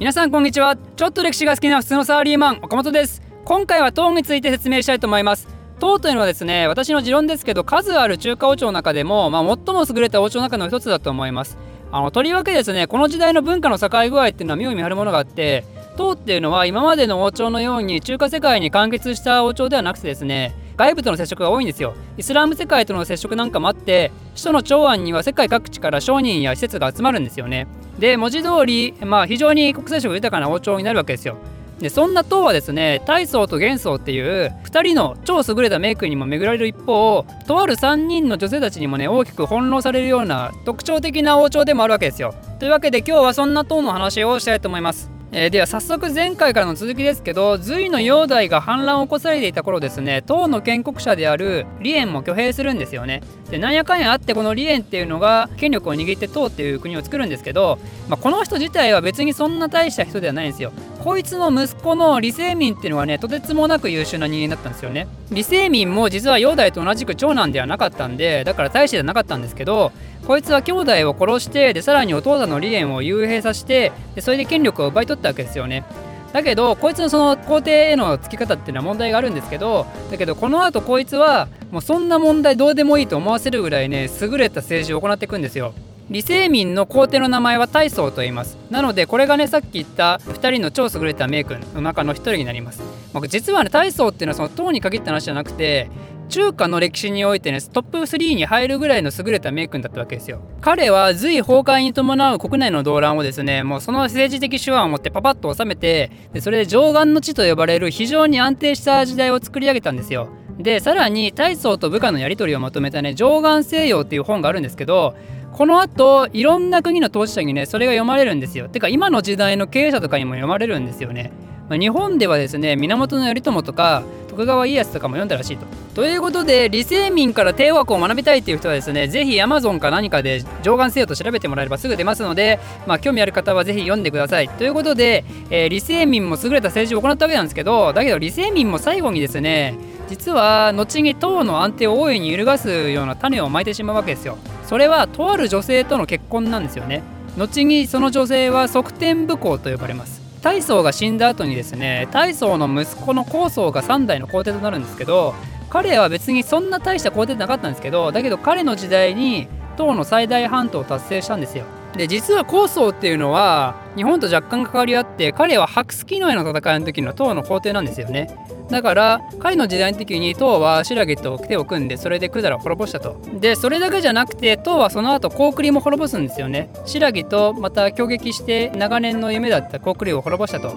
皆さんこんにちは。ちょっと歴史が好きな普通のサラリーマン岡本です。今回は唐について説明したいと思います。唐というのはですね私の持論ですけど数ある中華王朝の中でも、まあ、最も優れた王朝の中の一つだと思います。あのとりわけですねこの時代の文化の境具合っていうのは妙に見張るものがあって唐っていうのは今までの王朝のように中華世界に完結した王朝ではなくてですね外部との接触が多いんですよ。イスラム世界との接触なんかもあって首都の長安には世界各地から商人や施設が集まるんですよね。で文字通り、まあ、非常に国際色豊かな王朝になるわけですよ。でそんな唐はですね大宗と元宗っていう2人の超優れたメイクにも巡られる一方とある3人の女性たちにもね大きく翻弄されるような特徴的な王朝でもあるわけですよ。というわけで今日はそんな唐の話をしたいと思います。えー、では早速前回からの続きですけど隋の煬帝が反乱を起こされていた頃ですね唐の建国者である李淵も挙兵するんですよね。でなんやかんやあってこの李淵っていうのが権力を握って唐っていう国を作るんですけど、まあ、この人自体は別にそんな大した人ではないんですよ。こいつの息子の李世民っていうのはねとてつもなく優秀な人間だったんですよね。李世民も実は煬帝と同じく長男ではなかったんでだから大使ではなかったんですけどこいつは兄弟を殺してでさらにお父さんの李淵を幽閉させてでそれで権力を奪い取ったわけですよね。だけどこいつのその皇帝へのつき方っていうのは問題があるんですけどだけどこの後こいつはもうそんな問題どうでもいいと思わせるぐらいね優れた政治を行っていくんですよ。李世民の皇帝の名前は大宗と言います。なのでこれがねさっき言った2人の超優れた名君の中の1人になります、実はね大宗っていうのはその唐に限った話じゃなくて中華の歴史においてねトップ3に入るぐらいの優れた名君だったわけですよ。彼は隋崩壊に伴う国内の動乱をですねもうその政治的手腕を持ってパパッと収めてでそれで上岸の地と呼ばれる非常に安定した時代を作り上げたんですよ。でさらに大宗と部下のやり取りをまとめたね上岸西洋っていう本があるんですけどこの後いろんな国の当事者にねそれが読まれるんですよ。てか今の時代の経営者とかにも読まれるんですよね。まあ、日本ではですね源頼朝とか徳川家康とかも読んだらしいと。ということで李世民から帝王学を学びたいっていう人はですね是非 Amazon か何かで上岸せよと調べてもらえればすぐ出ますので、まあ、興味ある方は是非読んでください。ということで、えー、李世民も優れた政治を行ったわけなんですけどだけど李世民も最後にですね実は後に唐の安定を大いに揺るがすような種をまいてしまうわけですよ。それはとある女性との結婚なんですよね。後にその女性は側天武功と呼ばれます。大宗が死んだ後にですね大宗の息子の高宗が3代の皇帝となるんですけど彼は別にそんな大した皇帝じゃなかったんですけどだけど彼の時代に唐の最大半島を達成したんですよ。で実は高宗っていうのは日本と若干関わりあって彼は白月の絵の戦いの時の唐の皇帝なんですよね。だから彼の時代の時に唐は新羅と手を組んでそれで百済を滅ぼしたと。でそれだけじゃなくて唐はその後高句麗も滅ぼすんですよね。新羅とまた攻撃して長年の夢だった高句麗を滅ぼしたと。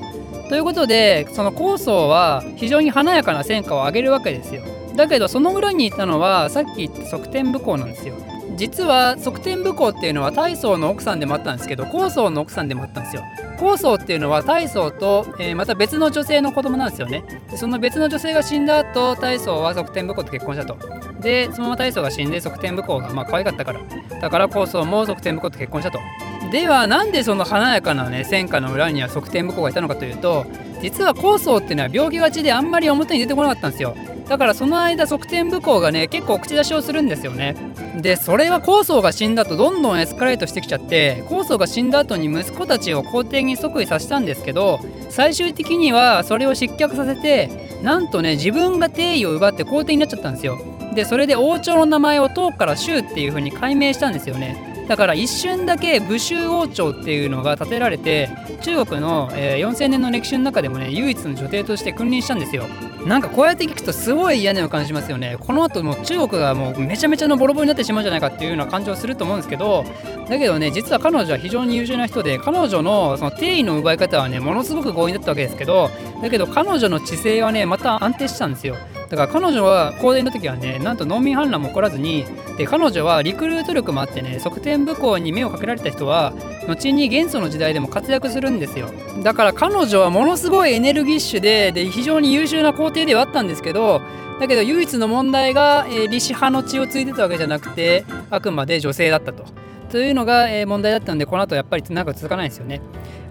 ということでその高宗は非常に華やかな戦果を上げるわけですよ。だけどその裏にいたのはさっき言った側天武功なんですよ。実は側天武功っていうのは大宗の奥さんでもあったんですけど高宗の奥さんでもあったんですよ。高宗っていうのは大宗と、えー、また別の女性の子供なんですよね。でその別の女性が死んだ後大宗は側天武功と結婚したと。でそのまま大宗が死んで側天武功がまあ可愛かったから。だから高宗も側天武功と結婚したと。ではなんでその華やかなね戦果の裏には側天武功がいたのかというと実は高宗っていうのは病気がちであんまり表に出てこなかったんですよ。だからその間側転武功がね結構口出しをするんですよね。でそれは高宗が死んだとどんどんエスカレートしてきちゃって高宗が死んだ後に息子たちを皇帝に即位させたんですけど最終的にはそれを失脚させてなんとね自分が帝位を奪って皇帝になっちゃったんですよ。でそれで王朝の名前を唐から州っていう風に改名したんですよね。だから一瞬だけ武州王朝っていうのが建てられて中国の、えー、4000年の歴史の中でもね唯一の女帝として君臨したんですよ。なんかこうやって聞くとすごい嫌な予感しますよね。この後も中国がもうめちゃめちゃのボロボロになってしまうんじゃないかっていうような感情すると思うんですけど。だけどね実は彼女は非常に優秀な人で彼女のその定位の奪い方はねものすごく強引だったわけですけど。だけど彼女の知性はねまた安定したんですよ。だから彼女は高齢の時はねなんと農民反乱も起こらずにで彼女はリクルート力もあってね側転武功に目をかけられた人は後に元素の時代でも活躍するんですよだから彼女はものすごいエネルギッシュでで非常に優秀な皇帝ではあったんですけどだけど唯一の問題が、えー、李氏派の血を継いでたわけじゃなくてあくまで女性だったと。というのが、えー、問題だったのでこの後やっぱり長く続かないですよね。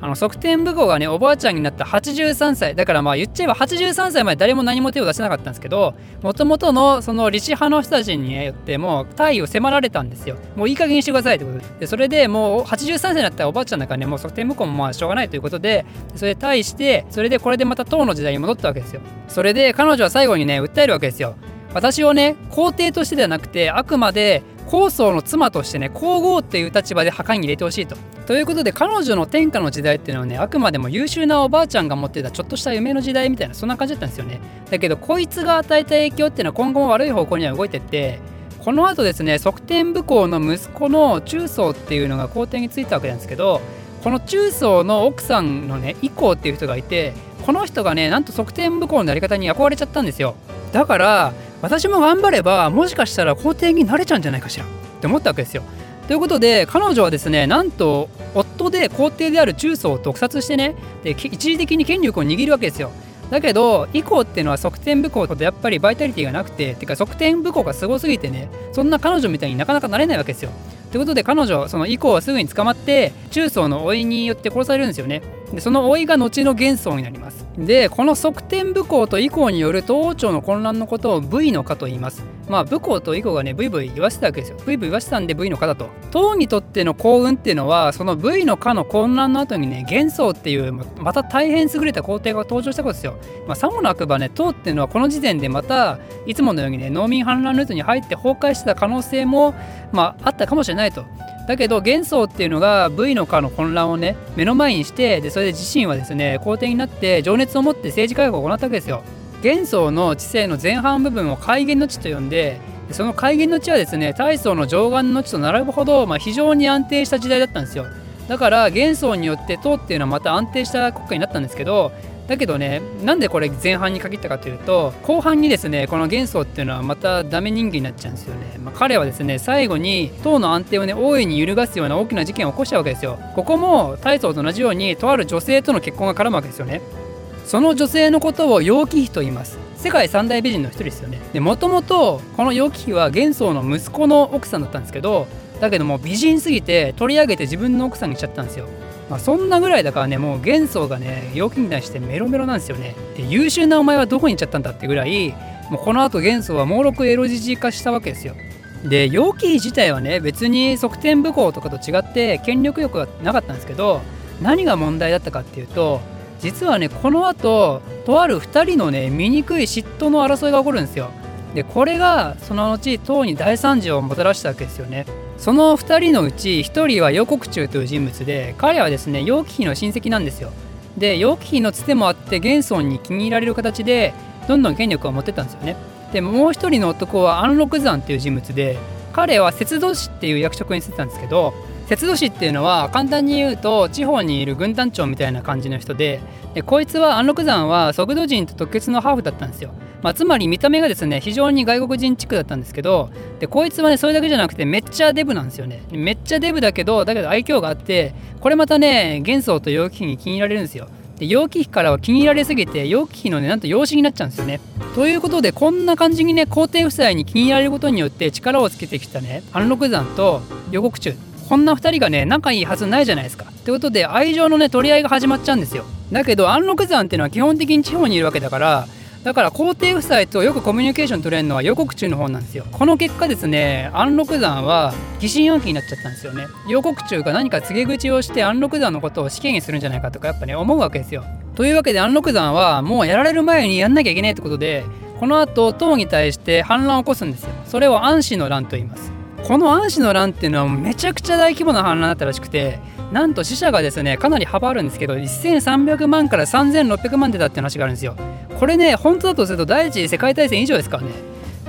あの側転武功がねおばあちゃんになった83歳。だからまあ言っちゃえば83歳まで誰も何も手を出せなかったんですけどもともとのその李氏派の人たちによってもう退位を迫られたんですよ。もういい加減にしてくださいってことで。でそれでもう83歳になったらおばあちゃんだからねもう側転武功もまあしょうがないということでそれで退位してそれでこれでまた唐の時代に戻ったわけですよ。それで彼女は最後にね訴えるわけですよ。私をね皇帝としてではなくてあくまで高僧の妻としてね皇后っていう立場で墓に入れてほしいと。ということで彼女の天下の時代っていうのはねあくまでも優秀なおばあちゃんが持ってたちょっとした夢の時代みたいなそんな感じだったんですよね。だけどこいつが与えた影響っていうのは今後も悪い方向には動いてってこの後ですね側転武功の息子の中宗っていうのが皇帝についたわけなんですけどこの中宗の奥さんのね以降っていう人がいてこの人がねなんと側転武功のやり方に憧れちゃったんですよだから私も頑張ればもしかしたら皇帝になれちゃうんじゃないかしらって思ったわけですよ。ということで彼女はですねなんと夫で皇帝である中宗を毒殺してねで一時的に権力を握るわけですよ。だけど以降っていうのは側転武功とやっぱりバイタリティがなくててか側転武功がすごすぎてねそんな彼女みたいになかなかなれないわけですよ。ということで彼女その以降はすぐに捕まって中宗の老いによって殺されるんですよね。でその老いが後の元宗になります。でこの側転武功と以降による東王朝の混乱のことを V の化と言います。まあ武功と以降がねブイブイ言わせたわけですよ。ブイブイ言わせたんで V の化だと。唐にとっての幸運っていうのはその V の化の混乱の後にね元宗っていうまた大変優れた皇帝が登場したことですよ。まあ、さもなくばね唐っていうのはこの時点でまたいつものようにね農民反乱ルートに入って崩壊してた可能性もまああったかもしれないと。だけど元宗っていうのが V の化の混乱をね目の前にしてでそれで自身はですね皇帝になって情熱を持って政治改革を行ったわけですよ。元宗の知性の前半部分を改元の地と呼んでその改元の地はですね大宗の上岸の地と並ぶほど、まあ、非常に安定した時代だったんですよ。だから元宗によって唐っていうのはまた安定した国家になったんですけどだけどねなんでこれ前半に限ったかというと後半にですねこの元宗っていうのはまたダメ人間になっちゃうんですよね、まあ、彼はですね最後に党の安定をね大いに揺るがすような大きな事件を起こしたわけですよ。ここも大宗と同じようにとある女性との結婚が絡むわけですよね。その女性のことを楊貴妃と言います。世界三大美人の一人ですよね。でもともとこの楊貴妃は元宗の息子の奥さんだったんですけどだけども美人すぎて取り上げて自分の奥さんにしちゃったんですよ。まあ、そんなぐらいだからねもう元宗がね陽気に対してメロメロなんですよね。で優秀なお前はどこに行っちゃったんだってぐらいもうこの後元宗は猛録エロジジ化したわけですよ。で楊貴妃自体はね別に側転武功とかと違って権力欲がなかったんですけど何が問題だったかっていうと実はねこの後とある2人のね醜い嫉妬の争いが起こるんですよ。でこれがその後唐に大惨事をもたらしたわけですよね。その2人のうち1人は楊国忠という人物で彼はですね楊貴妃の親戚なんですよ。で楊貴妃のつてもあって玄孫に気に入られる形でどんどん権力を持ってったんですよね。でもう1人の男は安禄山っていう人物で彼は節度師っていう役職に就いてたんですけど節度師っていうのは簡単に言うと地方にいる軍団長みたいな感じの人ででこいつは安禄山は速度人と特決のハーフだったんですよ。まあ、つまり見た目がですね非常に外国人チックだったんですけどでこいつはねそれだけじゃなくてめっちゃデブなんですよね。めっちゃデブだけどだけど愛嬌があってこれまたね元宗と楊貴妃に気に入られるんですよ。で楊貴妃からは気に入られすぎて楊貴妃のねなんと養子になっちゃうんですよね。ということでこんな感じにね皇帝夫妻に気に入られることによって力をつけてきたね安禄山と予告中。こんな2人がね仲いいはずないじゃないですか。ってことで愛情のね取り合いが始まっちゃうんですよ。だけど安禄山っていうのは基本的に地方にいるわけだからだから皇帝夫妻とよくコミュニケーション取れるのは予告中の方なんですよ。この結果ですね安禄山は疑心暗鬼になっちゃったんですよね。予告中が何か告げ口をして安禄山のことを死刑にするんじゃないかとかやっぱね思うわけですよ。というわけで安禄山はもうやられる前にやんなきゃいけないってことでこの後唐に対して反乱を起こすんですよ。それを安氏の乱と言います。この安氏の乱っていうのはめちゃくちゃ大規模な反乱だったらしくてなんと死者がですねかなり幅あるんですけど1300万から3600万出たって話があるんですよ。これね本当だとすると第一次世界大戦以上ですからね。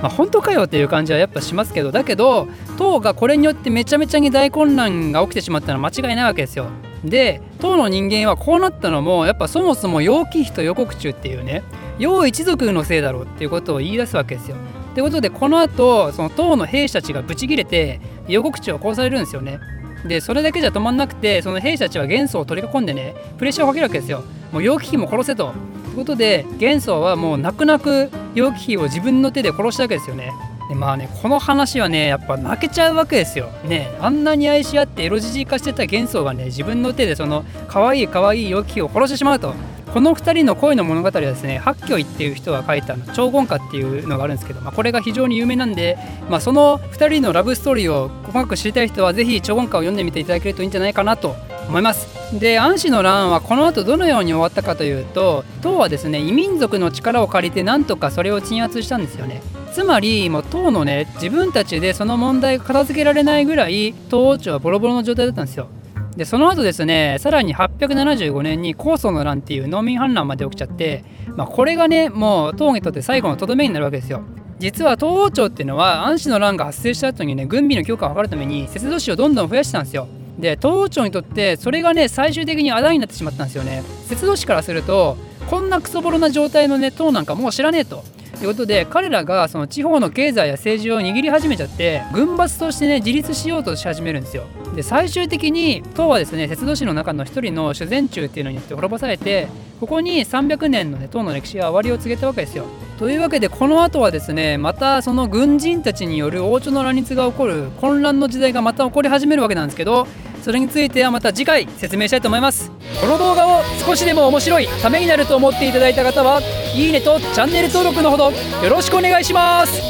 まあ、本当かよっていう感じはやっぱしますけどだけど党がこれによってめちゃめちゃに大混乱が起きてしまったのは間違いないわけですよ。で党の人間はこうなったのもやっぱそもそも楊貴妃と予告中っていうね楊一族のせいだろうっていうことを言い出すわけですよ。ってことでこの後その党の兵士たちがブチギレて予告中を殺されるんですよねでそれだけじゃ止まんなくてその兵士たちは元素を取り囲んでねプレッシャーをかけるわけですよもう楊貴妃も殺せとということで元素はもう泣く泣く楊貴妃を自分の手で殺したわけですよねでまあねこの話はねやっぱ泣けちゃうわけですよ。ねあんなに愛し合ってエロじじい化してた幻想がね自分の手でその可愛い可愛い良きを殺してしまうと。この2人の恋の物語はですね八虚っていう人が書いた「超言歌」っていうのがあるんですけど、まあ、これが非常に有名なんで、まあ、その2人のラブストーリーを細かく知りたい人はぜひ超言歌を読んでみていただけるといいんじゃないかなと思います。で安氏の乱はこの後どのように終わったかというと唐はですね異民族の力を借りてなんとかそれを鎮圧したんですよね。つまりもう唐のね自分たちでその問題が片付けられないぐらい唐王朝はボロボロの状態だったんですよ。でその後ですねさらに875年に高祖の乱っていう農民反乱まで起きちゃって、まあ、これがねもう唐にとって最後のとどめになるわけですよ。実は東王朝っていうのは安氏の乱が発生した後にね軍備の強化を図るために節度市をどんどん増やしてたんですよ。で東王朝にとってそれがね最終的にあだになってしまったんですよね。節度市からするとこんなクソボロな状態のね党なんかもう知らねえと。ということで彼らがその地方の経済や政治を握り始めちゃって軍閥としてね自立しようとし始めるんですよ。で最終的に唐はですね鉄道史の中の一人の修善中っていうのによって滅ぼされてここに300年のね唐の歴史が終わりを告げたわけですよ。というわけでこの後はですねまたその軍人たちによる王朝の乱立が起こる混乱の時代がまた起こり始めるわけなんですけどそれについてはまた次回説明したいと思います。この動画を少しでも面白いためになると思っていただいた方はいいねとチャンネル登録のほどよろしくお願いします。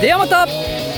ではまた。